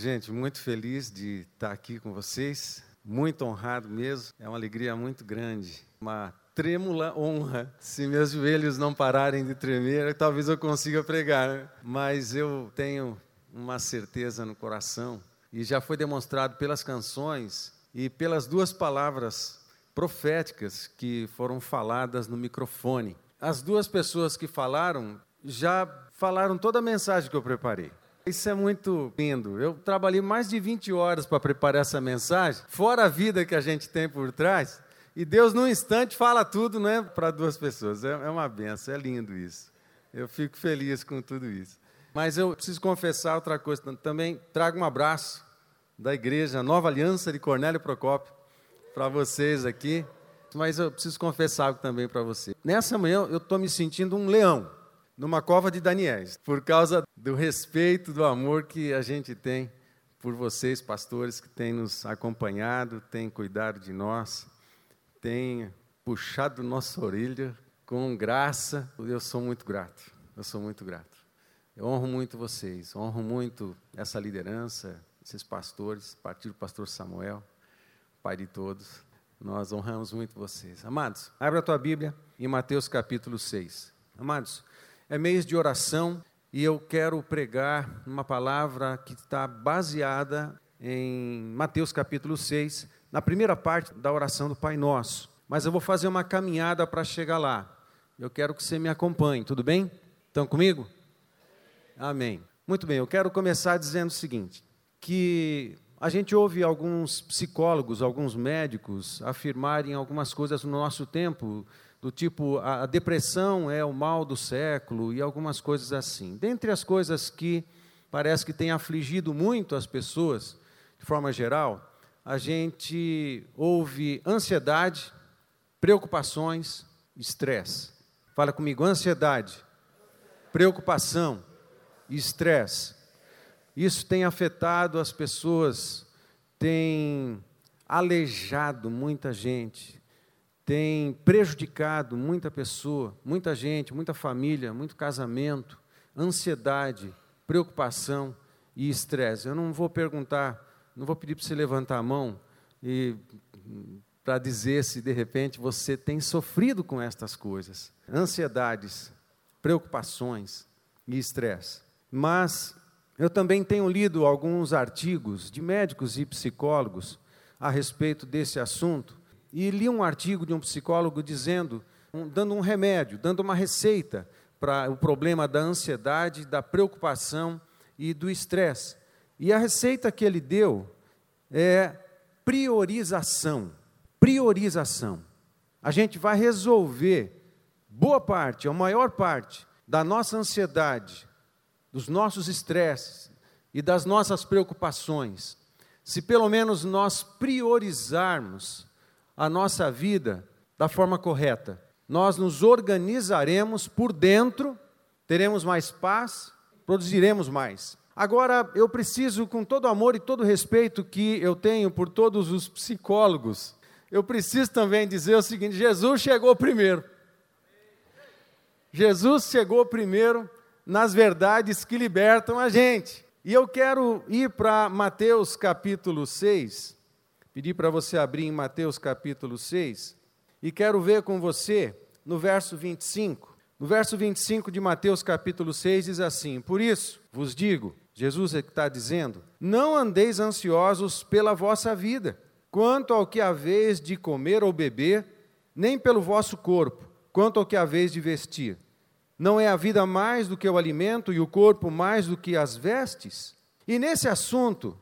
Gente, muito feliz de estar aqui com vocês, muito honrado mesmo, é uma alegria muito grande, uma trêmula honra. Se meus joelhos não pararem de tremer, talvez eu consiga pregar, né? mas eu tenho uma certeza no coração, e já foi demonstrado pelas canções e pelas duas palavras proféticas que foram faladas no microfone. As duas pessoas que falaram já falaram toda a mensagem que eu preparei. Isso é muito lindo. Eu trabalhei mais de 20 horas para preparar essa mensagem, fora a vida que a gente tem por trás. E Deus, num instante, fala tudo né, para duas pessoas. É, é uma benção, é lindo isso. Eu fico feliz com tudo isso. Mas eu preciso confessar outra coisa. Também trago um abraço da igreja Nova Aliança de Cornélio Procópio para vocês aqui. Mas eu preciso confessar algo também para você. Nessa manhã eu estou me sentindo um leão numa cova de Daniéis, por causa do respeito, do amor que a gente tem por vocês, pastores, que têm nos acompanhado, têm cuidado de nós, têm puxado nossa orelha com graça. Eu sou muito grato, eu sou muito grato. Eu honro muito vocês, honro muito essa liderança, esses pastores, partido do pastor Samuel, pai de todos. Nós honramos muito vocês. Amados, abra a tua Bíblia em Mateus capítulo 6. Amados, é mês de oração e eu quero pregar uma palavra que está baseada em Mateus capítulo 6, na primeira parte da oração do Pai Nosso. Mas eu vou fazer uma caminhada para chegar lá. Eu quero que você me acompanhe, tudo bem? Estão comigo? Amém. Muito bem, eu quero começar dizendo o seguinte: que a gente ouve alguns psicólogos, alguns médicos afirmarem algumas coisas no nosso tempo do tipo a, a depressão é o mal do século e algumas coisas assim. Dentre as coisas que parece que tem afligido muito as pessoas, de forma geral, a gente ouve ansiedade, preocupações, estresse. Fala comigo, ansiedade, preocupação estresse. Isso tem afetado as pessoas, tem aleijado muita gente, tem prejudicado muita pessoa, muita gente, muita família, muito casamento, ansiedade, preocupação e estresse. Eu não vou perguntar, não vou pedir para você levantar a mão e para dizer se de repente você tem sofrido com estas coisas, ansiedades, preocupações e estresse. Mas eu também tenho lido alguns artigos de médicos e psicólogos a respeito desse assunto e li um artigo de um psicólogo dizendo, um, dando um remédio, dando uma receita para o problema da ansiedade, da preocupação e do estresse. E a receita que ele deu é priorização. Priorização. A gente vai resolver boa parte, a maior parte da nossa ansiedade, dos nossos estresses e das nossas preocupações, se pelo menos nós priorizarmos a nossa vida da forma correta. Nós nos organizaremos por dentro, teremos mais paz, produziremos mais. Agora, eu preciso, com todo o amor e todo o respeito que eu tenho por todos os psicólogos, eu preciso também dizer o seguinte: Jesus chegou primeiro. Jesus chegou primeiro nas verdades que libertam a gente. E eu quero ir para Mateus capítulo 6, Pedi para você abrir em Mateus capítulo 6 e quero ver com você no verso 25. No verso 25 de Mateus capítulo 6 diz assim: Por isso vos digo, Jesus é que está dizendo, não andeis ansiosos pela vossa vida, quanto ao que haveis de comer ou beber, nem pelo vosso corpo, quanto ao que haveis de vestir. Não é a vida mais do que o alimento e o corpo mais do que as vestes? E nesse assunto,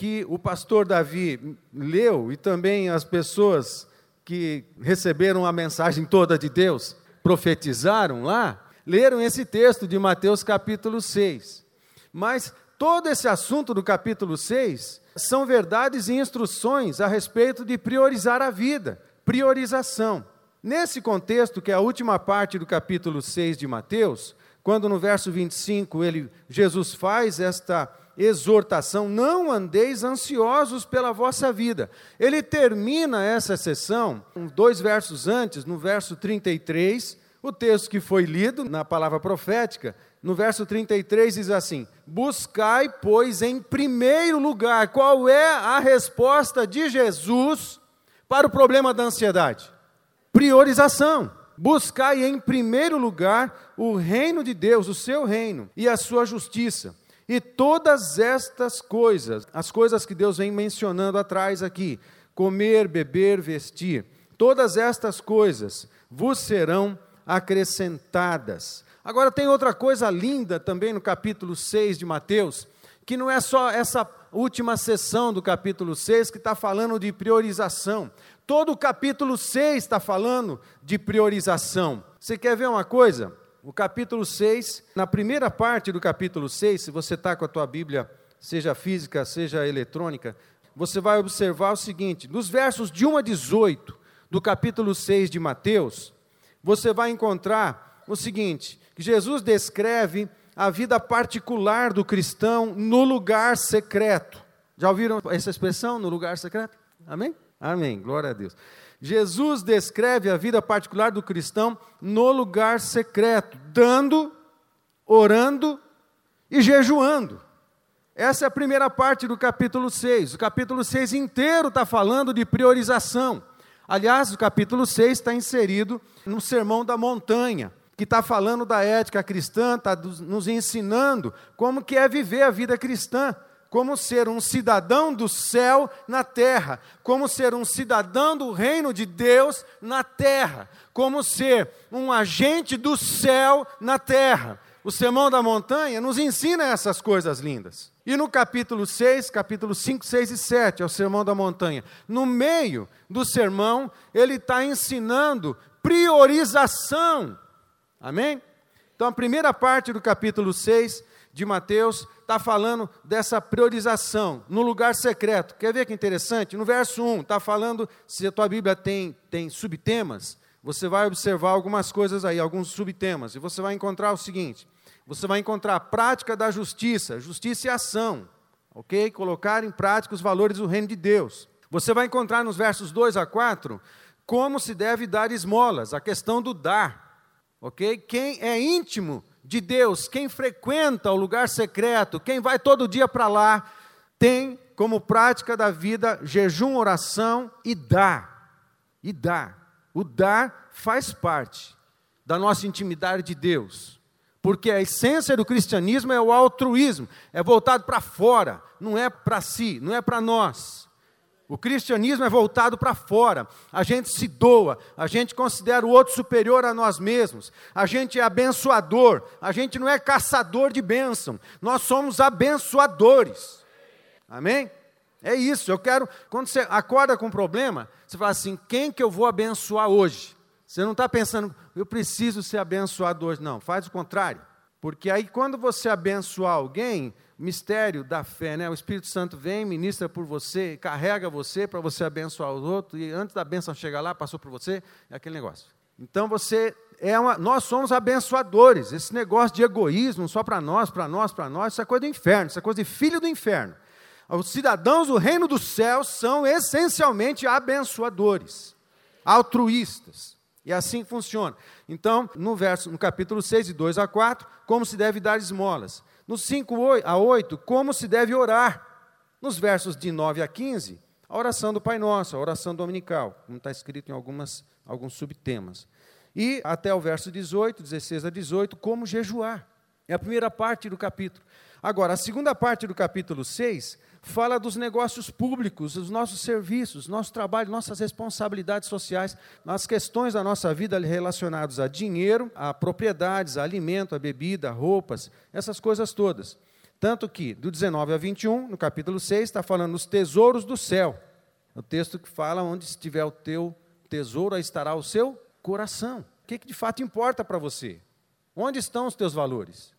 que o pastor Davi leu e também as pessoas que receberam a mensagem toda de Deus profetizaram lá, leram esse texto de Mateus capítulo 6. Mas todo esse assunto do capítulo 6 são verdades e instruções a respeito de priorizar a vida, priorização. Nesse contexto, que é a última parte do capítulo 6 de Mateus, quando no verso 25 ele, Jesus faz esta exortação: não andeis ansiosos pela vossa vida. Ele termina essa sessão, dois versos antes, no verso 33, o texto que foi lido na palavra profética, no verso 33 diz assim: Buscai, pois, em primeiro lugar, qual é a resposta de Jesus para o problema da ansiedade? Priorização. Buscai em primeiro lugar o reino de Deus, o seu reino e a sua justiça. E todas estas coisas, as coisas que Deus vem mencionando atrás aqui, comer, beber, vestir, todas estas coisas vos serão acrescentadas. Agora tem outra coisa linda também no capítulo 6 de Mateus, que não é só essa última sessão do capítulo 6 que está falando de priorização. Todo o capítulo 6 está falando de priorização. Você quer ver uma coisa? O capítulo 6, na primeira parte do capítulo 6, se você está com a tua Bíblia, seja física, seja eletrônica, você vai observar o seguinte: nos versos de 1 a 18 do capítulo 6 de Mateus, você vai encontrar o seguinte: que Jesus descreve a vida particular do cristão no lugar secreto. Já ouviram essa expressão, no lugar secreto? Amém? Amém. Glória a Deus. Jesus descreve a vida particular do cristão no lugar secreto, dando, orando e jejuando. Essa é a primeira parte do capítulo 6. O capítulo 6 inteiro está falando de priorização. Aliás, o capítulo 6 está inserido no Sermão da Montanha, que está falando da ética cristã, está nos ensinando como que é viver a vida cristã, como ser um cidadão do céu na terra, como ser um cidadão do reino de Deus na terra, como ser um agente do céu na terra. O Sermão da Montanha nos ensina essas coisas lindas. E no capítulo 6, capítulo 5, 6 e 7, é o Sermão da Montanha. No meio do sermão, ele está ensinando priorização. Amém? Então, a primeira parte do capítulo 6 de Mateus está falando dessa priorização no lugar secreto. Quer ver que interessante? No verso 1, está falando, se a tua Bíblia tem, tem subtemas, você vai observar algumas coisas aí, alguns subtemas, e você vai encontrar o seguinte: você vai encontrar a prática da justiça, justiça e ação, ok? Colocar em prática os valores do reino de Deus. Você vai encontrar nos versos 2 a 4 como se deve dar esmolas, a questão do dar, ok? Quem é íntimo de Deus, quem frequenta o lugar secreto, quem vai todo dia para lá, tem como prática da vida jejum, oração e dá. E dá. O dar faz parte da nossa intimidade de Deus. Porque a essência do cristianismo é o altruísmo, é voltado para fora, não é para si, não é para nós. O cristianismo é voltado para fora. A gente se doa, a gente considera o outro superior a nós mesmos. A gente é abençoador, a gente não é caçador de bênção. Nós somos abençoadores. Amém? É isso. Eu quero quando você acorda com um problema, você fala assim: "Quem que eu vou abençoar hoje?" Você não está pensando, eu preciso ser abençoado hoje. Não, faz o contrário. Porque aí, quando você abençoar alguém, mistério da fé, né? O Espírito Santo vem, ministra por você, carrega você para você abençoar os outros, e antes da bênção chegar lá, passou por você, é aquele negócio. Então você é uma, nós somos abençoadores. Esse negócio de egoísmo só para nós, para nós, para nós, isso é coisa do inferno, isso é coisa de filho do inferno. Os cidadãos do reino dos céus são essencialmente abençoadores, altruístas. E assim funciona. Então, no verso, no capítulo 6, de 2 a 4, como se deve dar esmolas. No 5 a 8, como se deve orar. Nos versos de 9 a 15, a oração do Pai Nosso, a oração dominical, como está escrito em algumas, alguns subtemas. E até o verso 18, 16 a 18, como jejuar. É a primeira parte do capítulo. Agora, a segunda parte do capítulo 6 fala dos negócios públicos, dos nossos serviços, nosso trabalho, nossas responsabilidades sociais, nas questões da nossa vida relacionadas a dinheiro, a propriedades, a alimento, a bebida, roupas, essas coisas todas. Tanto que, do 19 a 21, no capítulo 6, está falando dos tesouros do céu. O texto que fala onde estiver o teu tesouro, aí estará o seu coração. O que, que de fato importa para você? Onde estão os teus valores?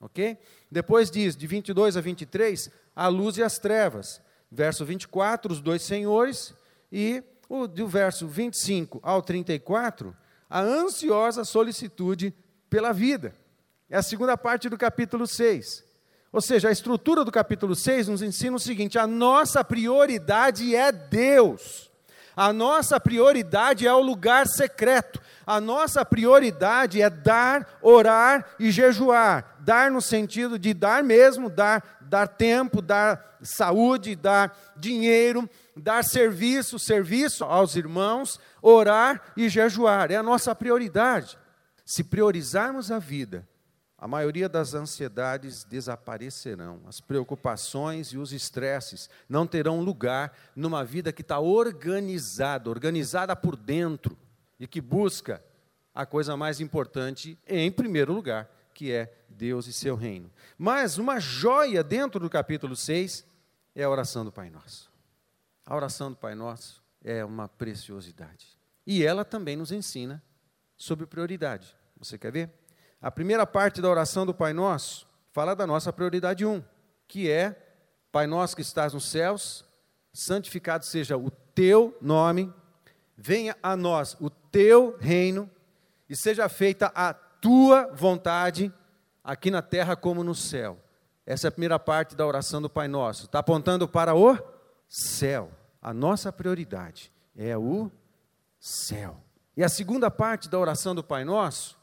Ok? Depois diz, de 22 a 23, a luz e as trevas. Verso 24, os dois senhores. E o, do verso 25 ao 34, a ansiosa solicitude pela vida. É a segunda parte do capítulo 6. Ou seja, a estrutura do capítulo 6 nos ensina o seguinte: a nossa prioridade é Deus. A nossa prioridade é o lugar secreto. A nossa prioridade é dar, orar e jejuar. Dar no sentido de dar mesmo, dar, dar tempo, dar saúde, dar dinheiro, dar serviço, serviço aos irmãos, orar e jejuar. É a nossa prioridade. Se priorizarmos a vida, a maioria das ansiedades desaparecerão, as preocupações e os estresses não terão lugar numa vida que está organizada, organizada por dentro e que busca a coisa mais importante em primeiro lugar, que é Deus e seu reino. Mas uma joia dentro do capítulo 6 é a oração do Pai Nosso. A oração do Pai Nosso é uma preciosidade. E ela também nos ensina sobre prioridade. Você quer ver? A primeira parte da oração do Pai Nosso fala da nossa prioridade 1, um, que é Pai Nosso que estás nos céus, santificado seja o teu nome, venha a nós o teu reino e seja feita a tua vontade, aqui na terra como no céu. Essa é a primeira parte da oração do Pai Nosso. Está apontando para o céu. A nossa prioridade é o céu. E a segunda parte da oração do Pai Nosso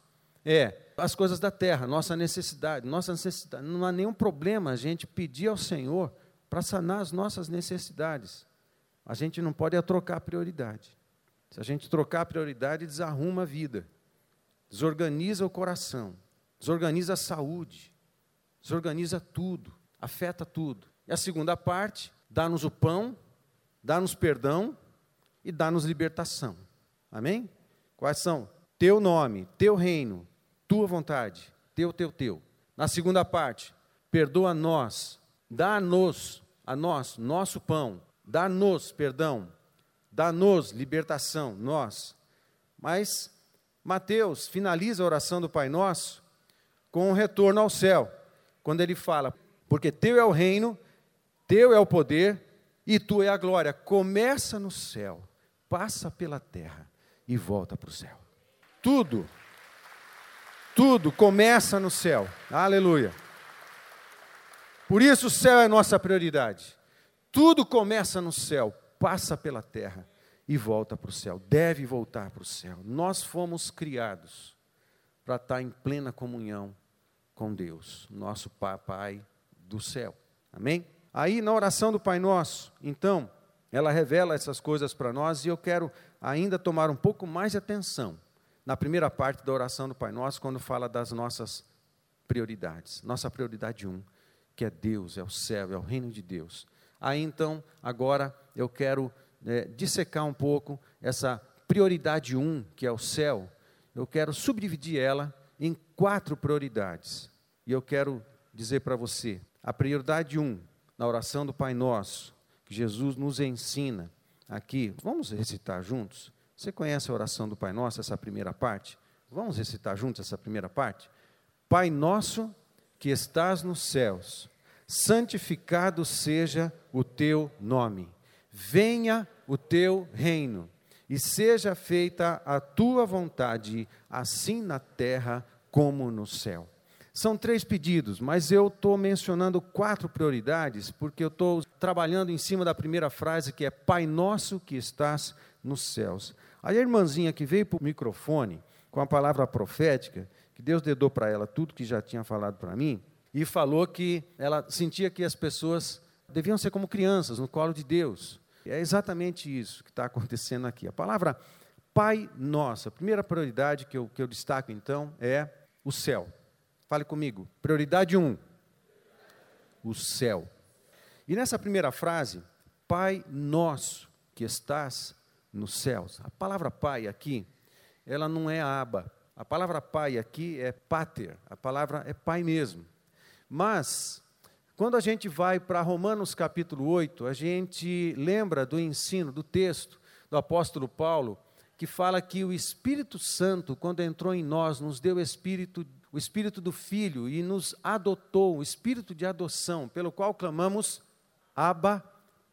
é as coisas da terra, nossa necessidade. Nossa necessidade. Não há nenhum problema a gente pedir ao Senhor para sanar as nossas necessidades. A gente não pode trocar prioridade. Se a gente trocar a prioridade, desarruma a vida, desorganiza o coração, desorganiza a saúde, desorganiza tudo, afeta tudo. E a segunda parte, dá-nos o pão, dá-nos perdão e dá-nos libertação. Amém? Quais são? Teu nome, teu reino, tua vontade, teu, teu, teu. Na segunda parte, perdoa nós, dá-nos, a nós, nosso pão, dá-nos perdão, dá-nos libertação, nós. Mas Mateus finaliza a oração do Pai Nosso com um retorno ao céu, quando ele fala: Porque teu é o reino, teu é o poder e tu é a glória. Começa no céu, passa pela terra e volta para o céu. Tudo tudo começa no céu. Aleluia. Por isso o céu é nossa prioridade. Tudo começa no céu, passa pela terra e volta para o céu. Deve voltar para o céu. Nós fomos criados para estar em plena comunhão com Deus, nosso Pai do céu. Amém? Aí na oração do Pai Nosso, então, ela revela essas coisas para nós e eu quero ainda tomar um pouco mais de atenção na primeira parte da oração do Pai Nosso, quando fala das nossas prioridades. Nossa prioridade um, que é Deus, é o céu, é o reino de Deus. Aí então, agora eu quero é, dissecar um pouco essa prioridade um, que é o céu. Eu quero subdividir ela em quatro prioridades. E eu quero dizer para você: a prioridade um, na oração do Pai Nosso, que Jesus nos ensina aqui, vamos recitar juntos? Você conhece a oração do Pai Nosso, essa primeira parte? Vamos recitar juntos essa primeira parte? Pai nosso que estás nos céus, santificado seja o teu nome. Venha o teu reino e seja feita a tua vontade, assim na terra como no céu. São três pedidos, mas eu estou mencionando quatro prioridades, porque eu estou trabalhando em cima da primeira frase, que é Pai Nosso que estás nos céus. Aí a irmãzinha que veio para o microfone com a palavra profética, que Deus dedou para ela tudo que já tinha falado para mim, e falou que ela sentia que as pessoas deviam ser como crianças no colo de Deus. E é exatamente isso que está acontecendo aqui. A palavra Pai Nosso, a primeira prioridade que eu, que eu destaco então é o céu. Fale comigo. Prioridade 1. Um, o céu. E nessa primeira frase, Pai Nosso que estás nos céus. A palavra pai aqui, ela não é aba. A palavra pai aqui é pater, a palavra é pai mesmo. Mas, quando a gente vai para Romanos capítulo 8, a gente lembra do ensino, do texto do apóstolo Paulo, que fala que o Espírito Santo, quando entrou em nós, nos deu espírito, o espírito do filho e nos adotou, o espírito de adoção, pelo qual clamamos Abba,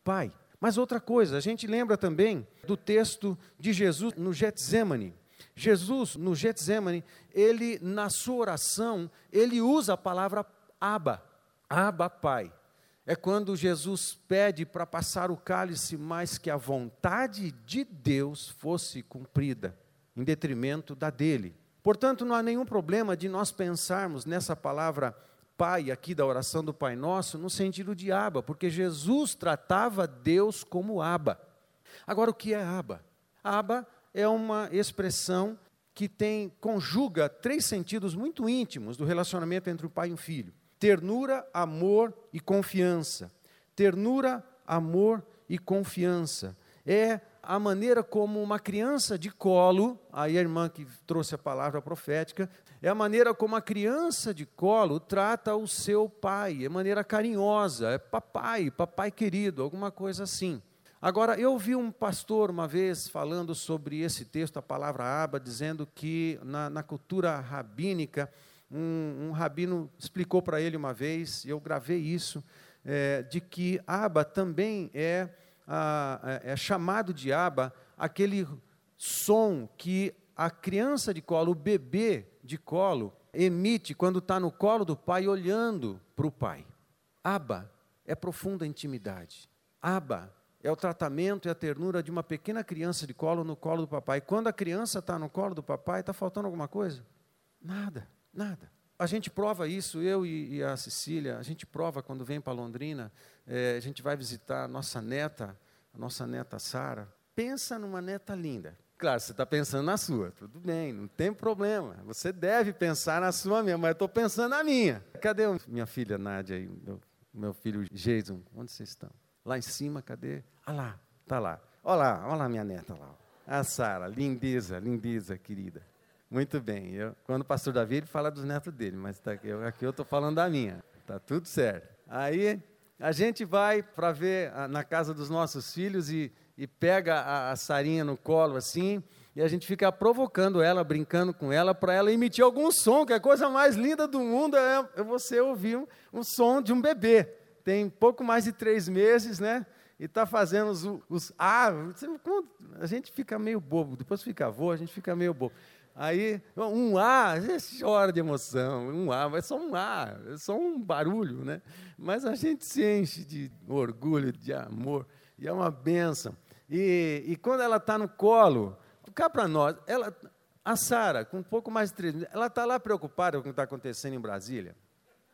Pai. Mas outra coisa, a gente lembra também do texto de Jesus no Getsemane. Jesus, no Getsemane, ele, na sua oração, ele usa a palavra Abba, Abba Pai. é quando Jesus pede para passar o cálice, mas que a vontade de Deus fosse cumprida, em detrimento da dele. Portanto, não há nenhum problema de nós pensarmos nessa palavra Pai, aqui da oração do Pai Nosso, no sentido de Aba, porque Jesus tratava Deus como Aba. Agora, o que é Aba? Aba é uma expressão que tem conjuga três sentidos muito íntimos do relacionamento entre o pai e o filho: ternura, amor e confiança. Ternura, amor e confiança. É a maneira como uma criança de colo, aí a irmã que trouxe a palavra profética, é a maneira como a criança de colo trata o seu pai, é maneira carinhosa, é papai, papai querido, alguma coisa assim. Agora, eu vi um pastor uma vez falando sobre esse texto, a palavra aba, dizendo que na, na cultura rabínica, um, um, rabino explicou para ele uma vez, e eu gravei isso, é, de que aba também é, a, é, é chamado de aba aquele som que a criança de colo, o bebê de colo, emite quando está no colo do pai olhando para o pai. Aba é profunda intimidade. Aba é o tratamento e a ternura de uma pequena criança de colo no colo do papai. Quando a criança está no colo do papai, está faltando alguma coisa? Nada, nada. A gente prova isso, eu e, e a Cecília, a gente prova quando vem para Londrina, é, a gente vai visitar a nossa neta, a nossa neta Sara. Pensa numa neta linda. Claro, você está pensando na sua, tudo bem, não tem problema. Você deve pensar na sua mesmo, mas eu estou pensando na minha. Cadê minha filha Nádia e meu, meu filho Jason? Onde vocês estão? Lá em cima, cadê? Ah lá, tá lá. Olha lá, olha lá minha neta lá. A Sara, lindeza, lindeza, querida. Muito bem. Eu, quando o pastor Davi ele fala dos netos dele, mas tá, eu, aqui eu estou falando da minha. Tá tudo certo. Aí a gente vai para ver a, na casa dos nossos filhos e, e pega a, a Sarinha no colo assim, e a gente fica provocando ela, brincando com ela, para ela emitir algum som, que é a coisa mais linda do mundo é, é você ouvir um, um som de um bebê tem pouco mais de três meses, né? E está fazendo os, os ah, a gente fica meio bobo, depois fica avô, a gente fica meio bobo. Aí, um A, a gente chora de emoção, um A, é só um A, é só um barulho, né? Mas a gente se enche de orgulho, de amor, e é uma benção. E, e quando ela está no colo, cá para nós, ela, a Sara, com um pouco mais de três meses, ela está lá preocupada com o que está acontecendo em Brasília?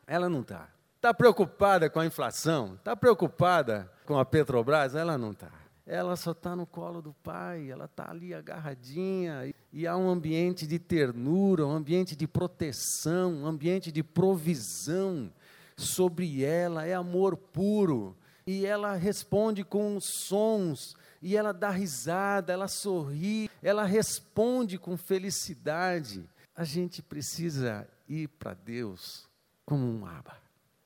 Ela não está. Está preocupada com a inflação? Está preocupada com a Petrobras? Ela não está. Ela só está no colo do pai, ela está ali agarradinha. E há um ambiente de ternura, um ambiente de proteção, um ambiente de provisão sobre ela. É amor puro. E ela responde com sons, e ela dá risada, ela sorri, ela responde com felicidade. A gente precisa ir para Deus como um aba.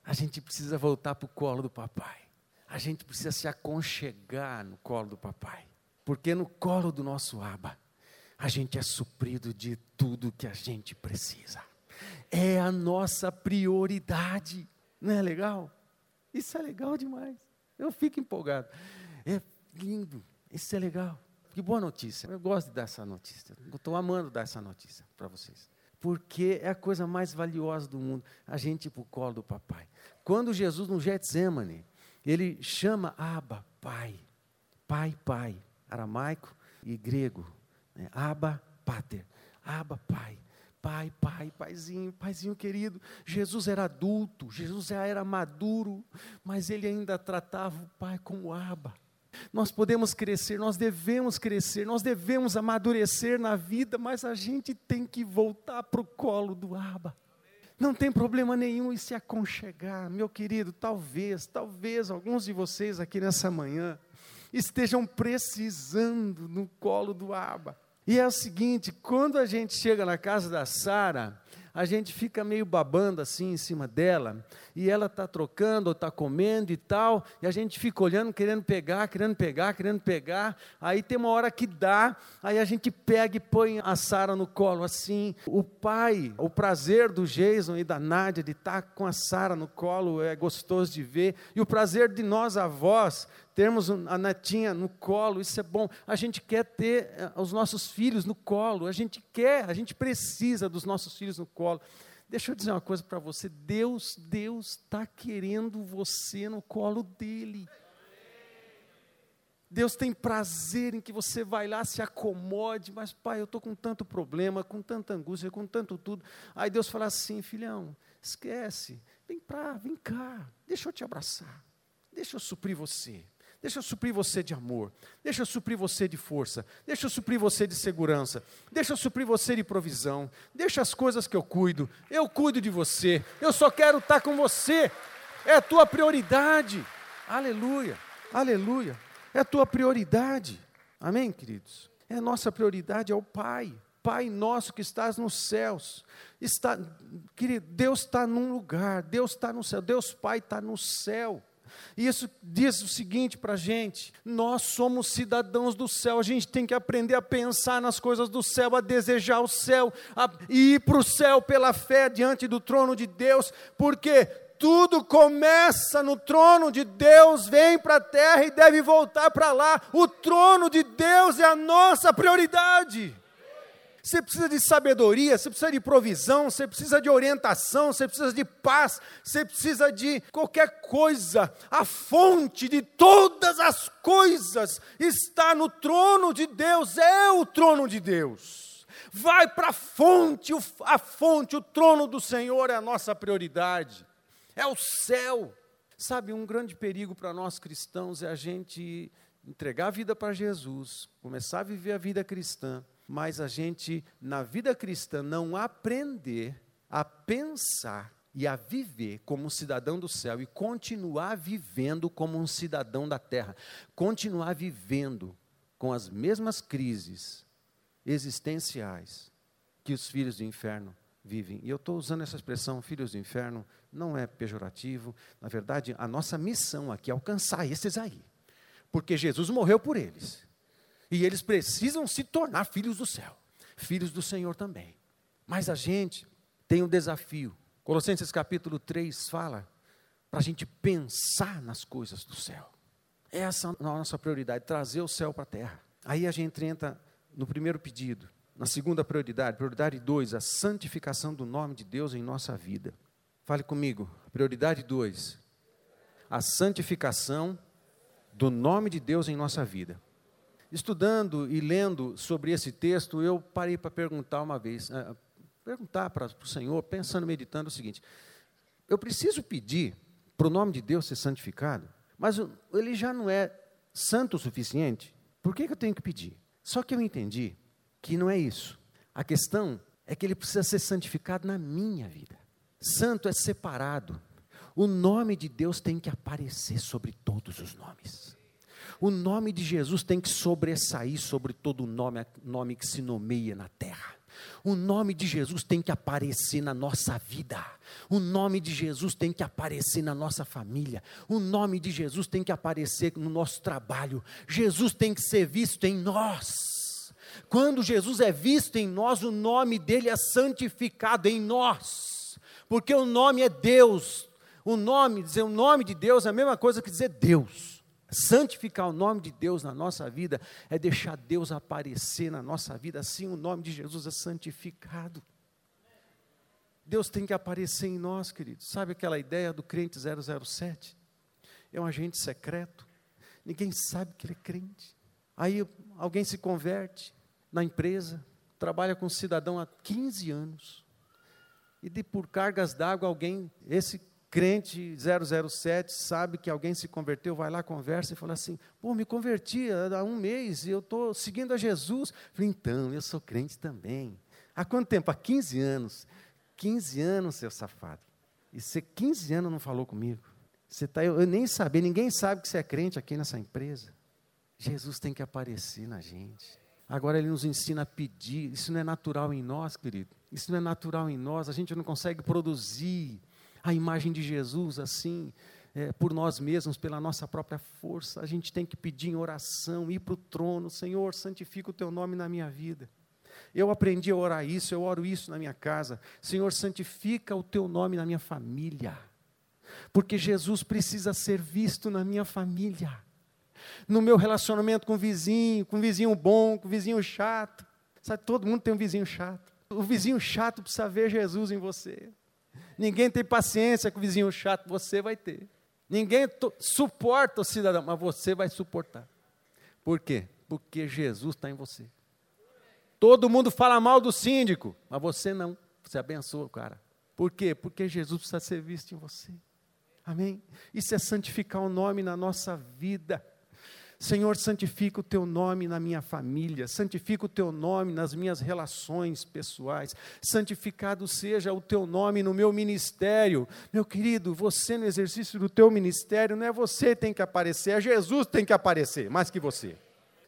A gente precisa voltar para o colo do papai. A gente precisa se aconchegar no colo do papai. Porque no colo do nosso aba, a gente é suprido de tudo que a gente precisa. É a nossa prioridade. Não é legal? Isso é legal demais. Eu fico empolgado. É lindo. Isso é legal. Que boa notícia. Eu gosto dessa notícia. Estou amando dar essa notícia para vocês porque é a coisa mais valiosa do mundo, a gente ir para o colo do papai. Quando Jesus, no Getsemane, ele chama Abba, pai, pai, pai, aramaico e grego, né? Abba, pater, Abba, pai, pai, pai, paizinho, paizinho querido. Jesus era adulto, Jesus já era maduro, mas ele ainda tratava o pai como Abba. Nós podemos crescer, nós devemos crescer, nós devemos amadurecer na vida, mas a gente tem que voltar para o colo do Aba. Não tem problema nenhum em se aconchegar, meu querido. Talvez, talvez alguns de vocês aqui nessa manhã estejam precisando no colo do Aba. E é o seguinte: quando a gente chega na casa da Sara, a gente fica meio babando assim em cima dela, e ela está trocando, ou está comendo e tal, e a gente fica olhando, querendo pegar, querendo pegar, querendo pegar, aí tem uma hora que dá, aí a gente pega e põe a Sara no colo assim. O pai, o prazer do Jason e da Nádia de estar tá com a Sara no colo é gostoso de ver, e o prazer de nós avós termos a netinha no colo, isso é bom. A gente quer ter eh, os nossos filhos no colo, a gente quer, a gente precisa dos nossos filhos no colo. Deixa eu dizer uma coisa para você: Deus, Deus está querendo você no colo dele. Deus tem prazer em que você vai lá, se acomode, mas pai, eu estou com tanto problema, com tanta angústia, com tanto tudo. Aí Deus fala assim, filhão, esquece, vem para, vem cá, deixa eu te abraçar, deixa eu suprir você. Deixa eu suprir você de amor. Deixa eu suprir você de força. Deixa eu suprir você de segurança. Deixa eu suprir você de provisão. Deixa as coisas que eu cuido. Eu cuido de você. Eu só quero estar com você. É a tua prioridade. Aleluia. Aleluia. É a tua prioridade. Amém, queridos? É a nossa prioridade, é o Pai. Pai nosso que estás nos céus. Está, querido, Deus está num lugar, Deus está no céu, Deus Pai está no céu. E isso diz o seguinte para a gente: nós somos cidadãos do céu, a gente tem que aprender a pensar nas coisas do céu, a desejar o céu, a ir para o céu pela fé diante do trono de Deus, porque tudo começa no trono de Deus, vem para a terra e deve voltar para lá. O trono de Deus é a nossa prioridade. Você precisa de sabedoria, você precisa de provisão, você precisa de orientação, você precisa de paz, você precisa de qualquer coisa. A fonte de todas as coisas está no trono de Deus, é o trono de Deus. Vai para a fonte, a fonte, o trono do Senhor é a nossa prioridade é o céu. Sabe, um grande perigo para nós cristãos é a gente entregar a vida para Jesus, começar a viver a vida cristã, mas a gente, na vida cristã, não aprender a pensar e a viver como um cidadão do céu e continuar vivendo como um cidadão da terra, continuar vivendo com as mesmas crises existenciais que os filhos do inferno vivem. E eu estou usando essa expressão, filhos do inferno, não é pejorativo. Na verdade, a nossa missão aqui é alcançar esses aí. Porque Jesus morreu por eles. E eles precisam se tornar filhos do céu, filhos do Senhor também. Mas a gente tem um desafio. Colossenses capítulo 3 fala para a gente pensar nas coisas do céu. Essa é a nossa prioridade, trazer o céu para a terra. Aí a gente entra no primeiro pedido, na segunda prioridade, prioridade 2, a santificação do nome de Deus em nossa vida. Fale comigo, prioridade 2, a santificação do nome de Deus em nossa vida. Estudando e lendo sobre esse texto, eu parei para perguntar uma vez, uh, perguntar para o Senhor, pensando, meditando o seguinte: eu preciso pedir para o nome de Deus ser santificado, mas ele já não é santo o suficiente? Por que, que eu tenho que pedir? Só que eu entendi que não é isso. A questão é que ele precisa ser santificado na minha vida. Santo é separado. O nome de Deus tem que aparecer sobre todos os nomes. O nome de Jesus tem que sobressair sobre todo nome, nome que se nomeia na terra. O nome de Jesus tem que aparecer na nossa vida. O nome de Jesus tem que aparecer na nossa família. O nome de Jesus tem que aparecer no nosso trabalho. Jesus tem que ser visto em nós. Quando Jesus é visto em nós, o nome dele é santificado em nós, porque o nome é Deus. O nome, dizer o nome de Deus é a mesma coisa que dizer Deus. Santificar o nome de Deus na nossa vida é deixar Deus aparecer na nossa vida, assim o nome de Jesus é santificado. Deus tem que aparecer em nós, queridos. Sabe aquela ideia do crente 007? É um agente secreto, ninguém sabe que ele é crente. Aí alguém se converte, na empresa, trabalha com um cidadão há 15 anos. E de por cargas d'água, alguém, esse crente 007, sabe que alguém se converteu, vai lá, conversa e fala assim: pô, me converti há um mês e eu estou seguindo a Jesus. então, eu sou crente também. Há quanto tempo? Há 15 anos. 15 anos, seu safado. E você 15 anos não falou comigo. Você tá, eu, eu nem sabia, ninguém sabe que você é crente aqui nessa empresa. Jesus tem que aparecer na gente. Agora ele nos ensina a pedir. Isso não é natural em nós, querido. Isso não é natural em nós. A gente não consegue produzir a imagem de Jesus assim, é, por nós mesmos, pela nossa própria força. A gente tem que pedir em oração, ir para o trono. Senhor, santifica o teu nome na minha vida. Eu aprendi a orar isso, eu oro isso na minha casa. Senhor, santifica o teu nome na minha família. Porque Jesus precisa ser visto na minha família no meu relacionamento com o vizinho, com o vizinho bom, com o vizinho chato. Sabe, todo mundo tem um vizinho chato. O vizinho chato precisa ver Jesus em você. Ninguém tem paciência com o vizinho chato, você vai ter. Ninguém suporta o cidadão, mas você vai suportar. Por quê? Porque Jesus está em você. Todo mundo fala mal do síndico, mas você não. Você abençoa o cara. Por quê? Porque Jesus precisa ser visto em você. Amém? Isso é santificar o nome na nossa vida. Senhor, santifica o teu nome na minha família, santifica o teu nome nas minhas relações pessoais, santificado seja o teu nome no meu ministério. Meu querido, você no exercício do teu ministério, não é você que tem que aparecer, é Jesus que tem que aparecer, mais que você.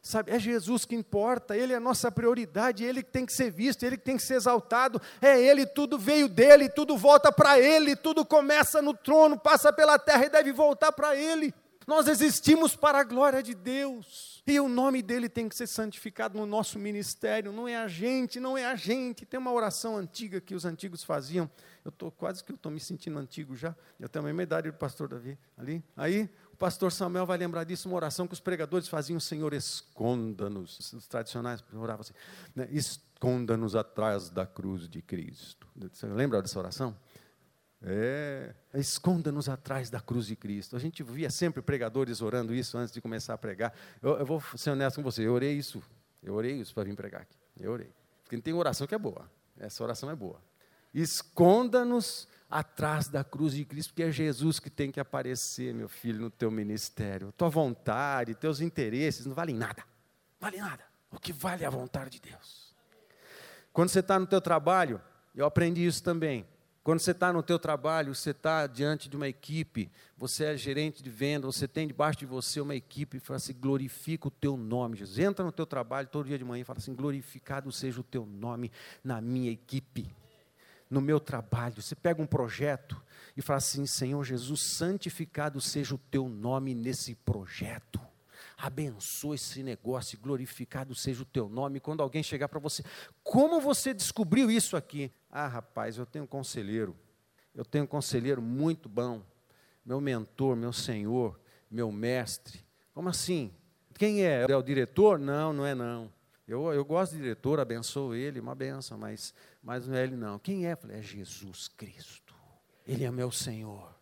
Sabe, é Jesus que importa, Ele é a nossa prioridade, Ele que tem que ser visto, Ele que tem que ser exaltado, é Ele, tudo veio dele, tudo volta para Ele, tudo começa no trono, passa pela terra e deve voltar para Ele. Nós existimos para a glória de Deus. E o nome dele tem que ser santificado no nosso ministério. Não é a gente, não é a gente. Tem uma oração antiga que os antigos faziam. Eu estou quase que eu estou me sentindo antigo já. Eu tenho a mesma idade do pastor Davi ali. Aí o pastor Samuel vai lembrar disso, uma oração que os pregadores faziam, Senhor, esconda-nos. Os tradicionais oravam assim, né? esconda-nos atrás da cruz de Cristo. Você lembra dessa oração? É, esconda-nos atrás da cruz de Cristo. A gente via sempre pregadores orando isso antes de começar a pregar. Eu, eu vou ser honesto com você, eu orei isso. Eu orei isso para vir pregar aqui. Eu orei. Porque tem oração que é boa. Essa oração é boa. Esconda-nos atrás da cruz de Cristo, porque é Jesus que tem que aparecer, meu filho, no teu ministério. Tua vontade, teus interesses não valem nada. Vale nada. O que vale é a vontade de Deus. Quando você está no teu trabalho, eu aprendi isso também. Quando você está no teu trabalho, você está diante de uma equipe, você é gerente de venda, você tem debaixo de você uma equipe fala assim, glorifica o teu nome, Jesus. Entra no teu trabalho todo dia de manhã e fala assim, glorificado seja o teu nome na minha equipe, no meu trabalho. Você pega um projeto e fala assim, Senhor Jesus, santificado seja o teu nome nesse projeto abençoa esse negócio, glorificado seja o teu nome. Quando alguém chegar para você, como você descobriu isso aqui? Ah, rapaz, eu tenho um conselheiro, eu tenho um conselheiro muito bom, meu mentor, meu senhor, meu mestre. Como assim? Quem é? É o diretor? Não, não é não. Eu, eu gosto de diretor, abençoo ele, uma benção, mas, mas não é ele não. Quem é? Falei, é Jesus Cristo. Ele é meu Senhor.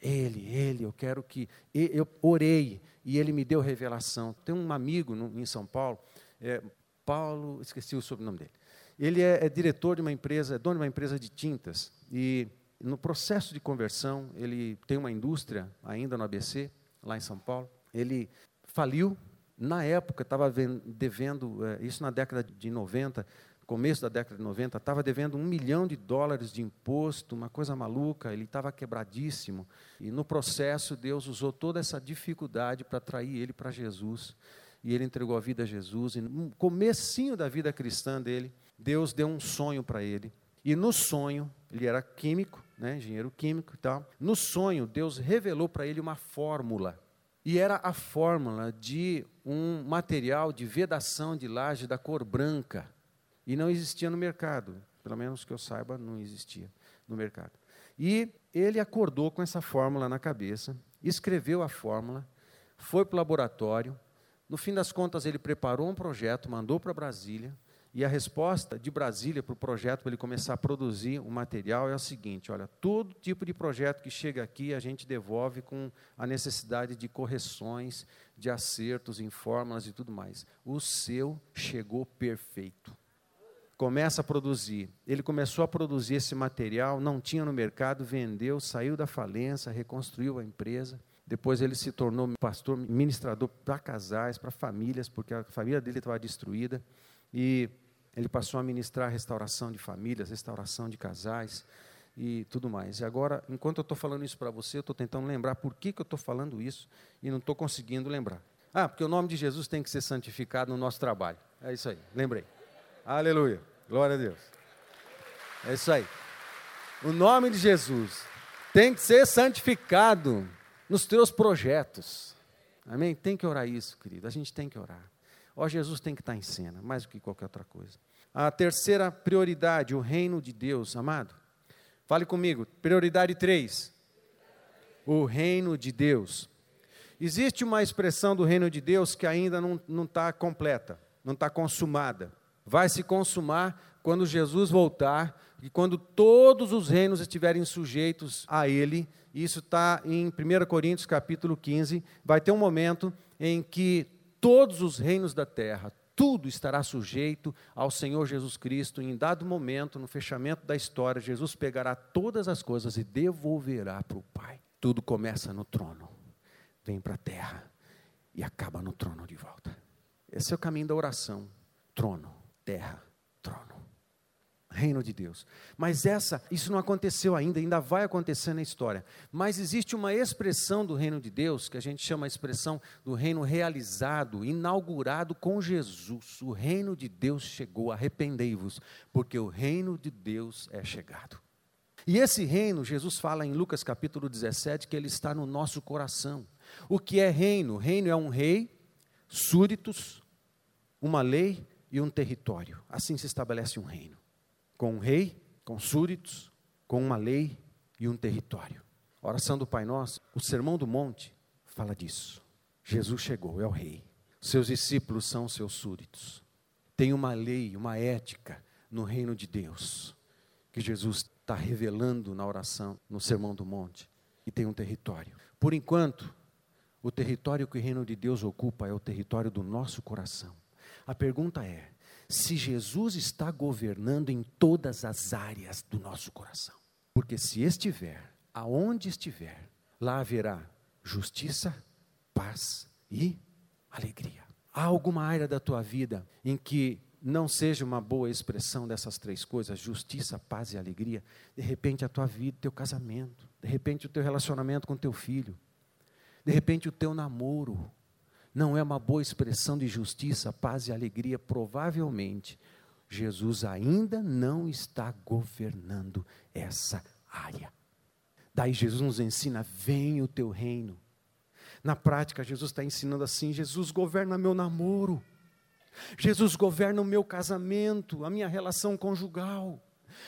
Ele, ele, eu quero que. Eu orei e ele me deu revelação. Tem um amigo no, em São Paulo, é, Paulo, esqueci o sobrenome dele. Ele é, é, diretor de uma empresa, é dono de uma empresa de tintas. E no processo de conversão, ele tem uma indústria ainda no ABC, lá em São Paulo. Ele faliu. Na época, estava devendo, é, isso na década de 90, começo da década de 90, estava devendo um milhão de dólares de imposto, uma coisa maluca, ele estava quebradíssimo. E no processo, Deus usou toda essa dificuldade para atrair ele para Jesus. E ele entregou a vida a Jesus. E no comecinho da vida cristã dele, Deus deu um sonho para ele. E no sonho, ele era químico, né, engenheiro químico e tal. No sonho, Deus revelou para ele uma fórmula. E era a fórmula de um material de vedação de laje da cor branca e não existia no mercado, pelo menos que eu saiba, não existia no mercado. E ele acordou com essa fórmula na cabeça, escreveu a fórmula, foi para o laboratório. No fim das contas, ele preparou um projeto, mandou para Brasília. E a resposta de Brasília para o projeto, para ele começar a produzir o material, é o seguinte: olha, todo tipo de projeto que chega aqui, a gente devolve com a necessidade de correções, de acertos em fórmulas e tudo mais. O seu chegou perfeito começa a produzir. Ele começou a produzir esse material, não tinha no mercado, vendeu, saiu da falência, reconstruiu a empresa. Depois ele se tornou pastor, ministrador para casais, para famílias, porque a família dele estava destruída. E ele passou a ministrar restauração de famílias, restauração de casais e tudo mais. E agora, enquanto eu estou falando isso para você, eu estou tentando lembrar por que, que eu estou falando isso e não estou conseguindo lembrar. Ah, porque o nome de Jesus tem que ser santificado no nosso trabalho. É isso aí, lembrei. Aleluia. Glória a Deus. É isso aí. O nome de Jesus tem que ser santificado nos teus projetos. Amém? Tem que orar isso, querido. A gente tem que orar. Ó, Jesus tem que estar em cena, mais do que qualquer outra coisa. A terceira prioridade, o reino de Deus, amado. Fale comigo. Prioridade 3. O reino de Deus. Existe uma expressão do reino de Deus que ainda não está completa, não está consumada vai se consumar quando Jesus voltar, e quando todos os reinos estiverem sujeitos a ele, isso está em 1 Coríntios capítulo 15, vai ter um momento em que todos os reinos da terra, tudo estará sujeito ao Senhor Jesus Cristo. Em dado momento, no fechamento da história, Jesus pegará todas as coisas e devolverá para o Pai. Tudo começa no trono, vem para a terra e acaba no trono de volta. Esse é o caminho da oração: trono, terra, trono reino de Deus. Mas essa, isso não aconteceu ainda, ainda vai acontecer na história. Mas existe uma expressão do reino de Deus, que a gente chama a expressão do reino realizado, inaugurado com Jesus. O reino de Deus chegou, arrependei-vos, porque o reino de Deus é chegado. E esse reino, Jesus fala em Lucas capítulo 17 que ele está no nosso coração. O que é reino? Reino é um rei, súditos, uma lei e um território. Assim se estabelece um reino com um rei, com súditos, com uma lei e um território. A oração do Pai Nosso, o Sermão do Monte, fala disso. Jesus chegou, é o rei. Seus discípulos são seus súditos. Tem uma lei, uma ética no reino de Deus, que Jesus está revelando na oração, no Sermão do Monte, e tem um território. Por enquanto, o território que o reino de Deus ocupa é o território do nosso coração. A pergunta é: se Jesus está governando em todas as áreas do nosso coração. Porque se estiver, aonde estiver, lá haverá justiça, paz e alegria. Há alguma área da tua vida em que não seja uma boa expressão dessas três coisas, justiça, paz e alegria, de repente a tua vida, teu casamento, de repente o teu relacionamento com teu filho, de repente o teu namoro, não é uma boa expressão de justiça, paz e alegria, provavelmente Jesus ainda não está governando essa área. Daí Jesus nos ensina: vem o teu reino. Na prática, Jesus está ensinando assim: Jesus governa meu namoro, Jesus governa o meu casamento, a minha relação conjugal.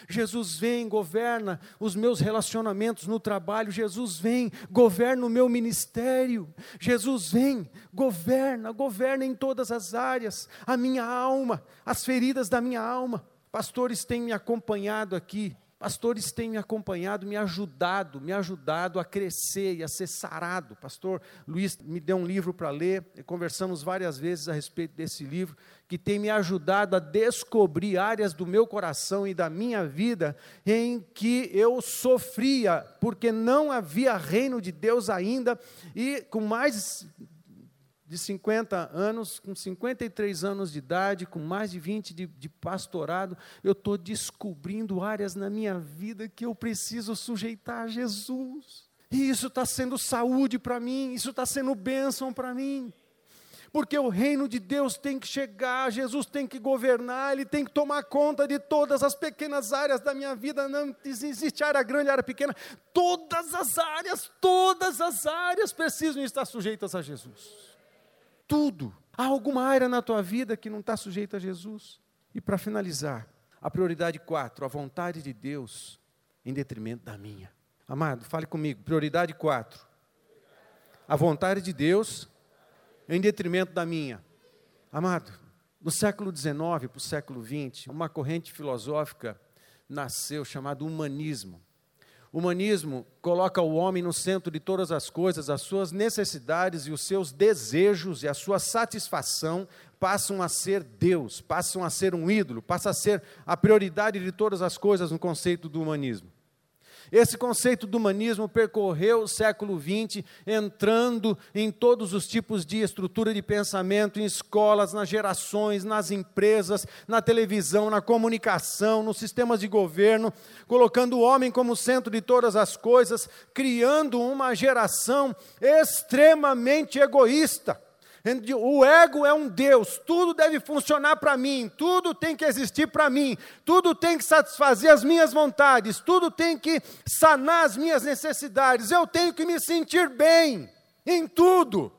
Jesus vem, governa os meus relacionamentos no trabalho. Jesus vem, governa o meu ministério. Jesus vem, governa, governa em todas as áreas. A minha alma, as feridas da minha alma. Pastores têm me acompanhado aqui Pastores têm me acompanhado, me ajudado, me ajudado a crescer e a ser sarado. Pastor Luiz me deu um livro para ler, conversamos várias vezes a respeito desse livro, que tem me ajudado a descobrir áreas do meu coração e da minha vida em que eu sofria, porque não havia reino de Deus ainda, e com mais de 50 anos, com 53 anos de idade, com mais de 20 de, de pastorado, eu estou descobrindo áreas na minha vida que eu preciso sujeitar a Jesus. E isso está sendo saúde para mim, isso está sendo bênção para mim. Porque o reino de Deus tem que chegar, Jesus tem que governar, Ele tem que tomar conta de todas as pequenas áreas da minha vida, não existe área grande, área pequena, todas as áreas, todas as áreas precisam estar sujeitas a Jesus tudo. Há alguma área na tua vida que não está sujeita a Jesus? E para finalizar, a prioridade quatro, a vontade de Deus em detrimento da minha. Amado, fale comigo. Prioridade quatro, a vontade de Deus em detrimento da minha. Amado, no século XIX para o século XX, uma corrente filosófica nasceu chamada humanismo. O humanismo coloca o homem no centro de todas as coisas, as suas necessidades e os seus desejos e a sua satisfação passam a ser Deus, passam a ser um ídolo, passa a ser a prioridade de todas as coisas no conceito do humanismo. Esse conceito do humanismo percorreu o século XX, entrando em todos os tipos de estrutura de pensamento, em escolas, nas gerações, nas empresas, na televisão, na comunicação, nos sistemas de governo, colocando o homem como centro de todas as coisas, criando uma geração extremamente egoísta o ego é um Deus, tudo deve funcionar para mim, tudo tem que existir para mim, tudo tem que satisfazer as minhas vontades, tudo tem que sanar as minhas necessidades, eu tenho que me sentir bem em tudo.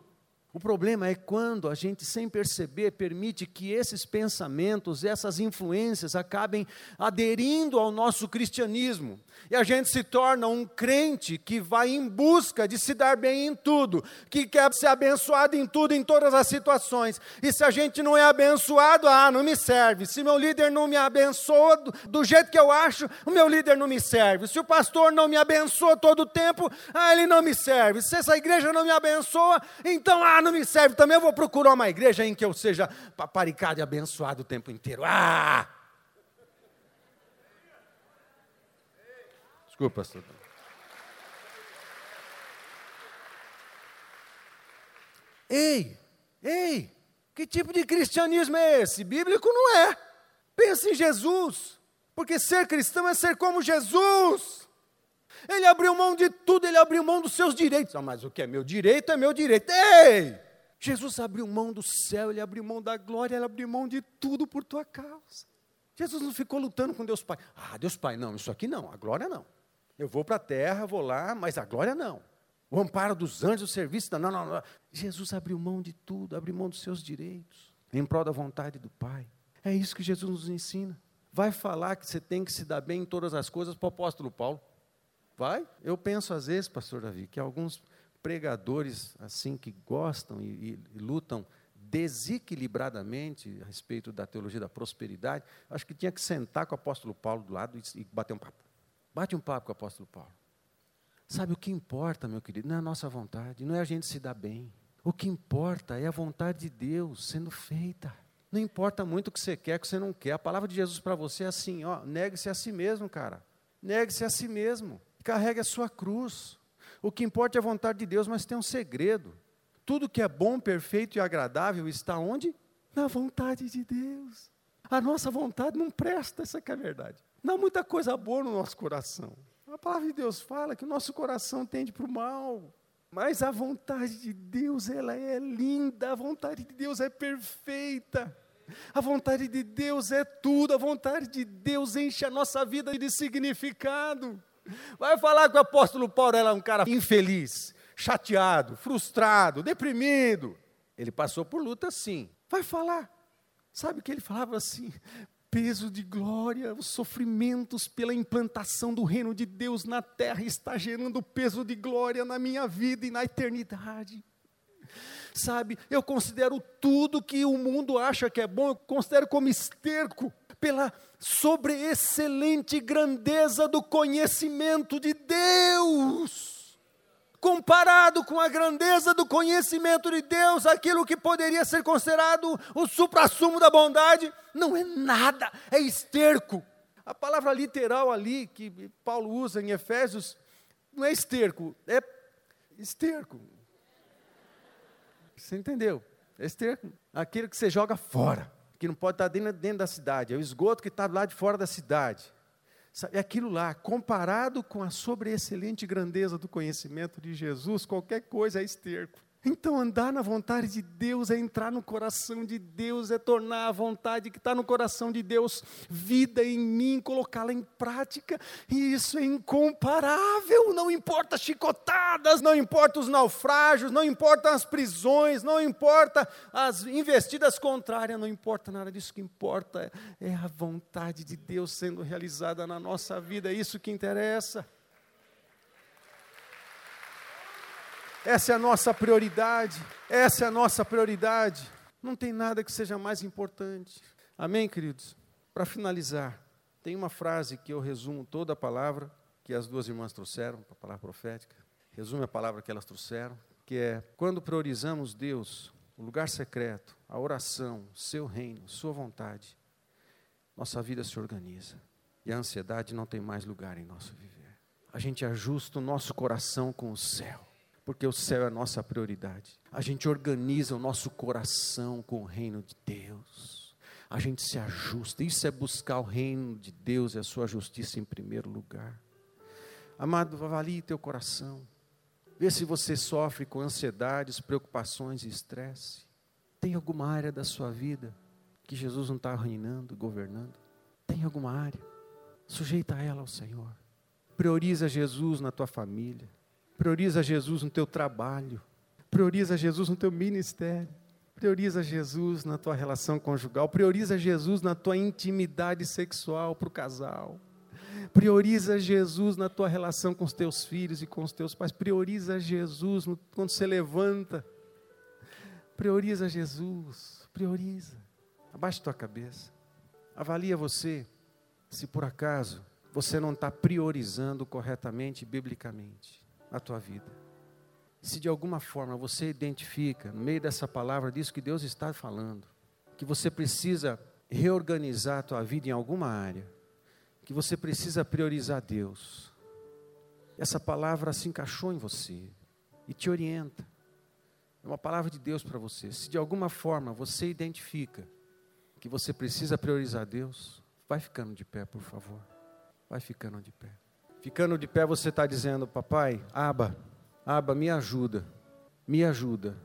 O problema é quando a gente, sem perceber, permite que esses pensamentos, essas influências acabem aderindo ao nosso cristianismo. E a gente se torna um crente que vai em busca de se dar bem em tudo, que quer ser abençoado em tudo, em todas as situações. E se a gente não é abençoado, ah, não me serve. Se meu líder não me abençoa do, do jeito que eu acho, o meu líder não me serve. Se o pastor não me abençoa todo o tempo, ah, ele não me serve. Se essa igreja não me abençoa, então, ah, não me serve também, eu vou procurar uma igreja em que eu seja paparicado e abençoado o tempo inteiro. Ah! Desculpa, pastor. Ei, ei, que tipo de cristianismo é esse? Bíblico não é. Pensa em Jesus, porque ser cristão é ser como Jesus. Ele abriu mão de tudo, ele abriu mão dos seus direitos. Ah, mas o que é meu direito é meu direito. Ei! Jesus abriu mão do céu, ele abriu mão da glória, ele abriu mão de tudo por tua causa. Jesus não ficou lutando com Deus Pai. Ah, Deus Pai, não, isso aqui não, a glória não. Eu vou para a terra, vou lá, mas a glória não. O amparo dos anjos, o serviço, não, não, não. Jesus abriu mão de tudo, abriu mão dos seus direitos, em prol da vontade do Pai. É isso que Jesus nos ensina. Vai falar que você tem que se dar bem em todas as coisas para o apóstolo Paulo. Vai? Eu penso às vezes, pastor Davi, que alguns pregadores assim que gostam e, e, lutam desequilibradamente a respeito da teologia da prosperidade, acho que tinha que sentar com o apóstolo Paulo do lado e, e bater um papo. Bate um papo com o apóstolo Paulo. Sabe o que importa, meu querido? Não é a nossa vontade, não é a gente se dar bem. O que importa é a vontade de Deus sendo feita. Não importa muito o que você quer, o que você não quer. A palavra de Jesus para você é assim: ó, negue-se a si mesmo, cara. Negue-se a si mesmo. Carregue a sua cruz. O que importa é a vontade de Deus, mas tem um segredo. Tudo que é bom, perfeito e agradável está onde? Na vontade de Deus. A nossa vontade não presta, essa é a verdade. Não há muita coisa boa no nosso coração. A palavra de Deus fala que o nosso coração tende para o mal. Mas a vontade de Deus, ela é linda, a vontade de Deus é perfeita. A vontade de Deus é tudo, a vontade de Deus enche a nossa vida de significado. Vai falar que o apóstolo Paulo era um cara infeliz, chateado, frustrado, deprimido. Ele passou por luta sim. Vai falar. Sabe que ele falava assim: peso de glória, os sofrimentos pela implantação do reino de Deus na terra está gerando peso de glória na minha vida e na eternidade. Sabe, eu considero tudo que o mundo acha que é bom, eu considero como esterco pela sobreexcelente grandeza do conhecimento de Deus. Comparado com a grandeza do conhecimento de Deus, aquilo que poderia ser considerado o suprassumo da bondade, não é nada, é esterco. A palavra literal ali que Paulo usa em Efésios não é esterco, é esterco. Você entendeu? É esterco, aquilo que você joga fora que não pode estar dentro, dentro da cidade, é o esgoto que está lá de fora da cidade. É aquilo lá, comparado com a sobreexcelente grandeza do conhecimento de Jesus, qualquer coisa é esterco. Então, andar na vontade de Deus é entrar no coração de Deus, é tornar a vontade que está no coração de Deus vida em mim, colocá-la em prática, e isso é incomparável. Não importa chicotadas, não importa os naufrágios, não importa as prisões, não importa as investidas contrárias, não importa nada disso. O que importa é a vontade de Deus sendo realizada na nossa vida, é isso que interessa. Essa é a nossa prioridade. Essa é a nossa prioridade. Não tem nada que seja mais importante. Amém, queridos? Para finalizar, tem uma frase que eu resumo toda a palavra que as duas irmãs trouxeram, a palavra profética. Resume a palavra que elas trouxeram, que é: quando priorizamos Deus, o lugar secreto, a oração, seu reino, sua vontade, nossa vida se organiza e a ansiedade não tem mais lugar em nosso viver. A gente ajusta o nosso coração com o céu porque o céu é a nossa prioridade. A gente organiza o nosso coração com o reino de Deus. A gente se ajusta. Isso é buscar o reino de Deus e a sua justiça em primeiro lugar. Amado, avalie teu coração. Vê se você sofre com ansiedades, preocupações e estresse. Tem alguma área da sua vida que Jesus não está reinando, governando? Tem alguma área? Sujeita ela ao Senhor. Prioriza Jesus na tua família. Prioriza Jesus no teu trabalho. Prioriza Jesus no teu ministério. Prioriza Jesus na tua relação conjugal. Prioriza Jesus na tua intimidade sexual para o casal. Prioriza Jesus na tua relação com os teus filhos e com os teus pais. Prioriza Jesus no, quando você levanta. Prioriza Jesus. Prioriza. Abaixa tua cabeça. Avalia você se por acaso você não está priorizando corretamente, biblicamente, a tua vida. Se de alguma forma você identifica, no meio dessa palavra, disso que Deus está falando, que você precisa reorganizar a tua vida em alguma área, que você precisa priorizar Deus. Essa palavra se encaixou em você e te orienta. É uma palavra de Deus para você. Se de alguma forma você identifica que você precisa priorizar Deus, vai ficando de pé, por favor. Vai ficando de pé. Ficando de pé, você está dizendo, papai, aba, aba, me ajuda, me ajuda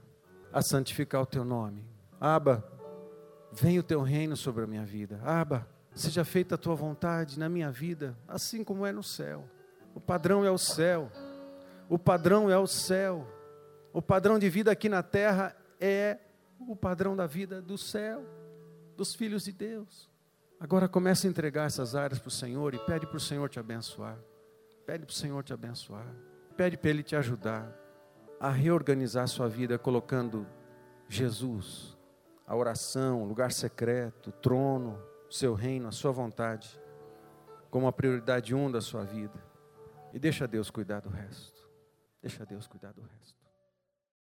a santificar o teu nome. Aba, venha o teu reino sobre a minha vida. Aba, seja feita a tua vontade na minha vida, assim como é no céu. O padrão é o céu. O padrão é o céu. O padrão de vida aqui na terra é o padrão da vida do céu, dos filhos de Deus. Agora comece a entregar essas áreas para o Senhor e pede para o Senhor te abençoar. Pede para o Senhor te abençoar. Pede para Ele te ajudar a reorganizar a sua vida colocando Jesus, a oração, o lugar secreto, o trono, o seu reino, a sua vontade, como a prioridade um da sua vida. E deixa Deus cuidar do resto. Deixa Deus cuidar do resto.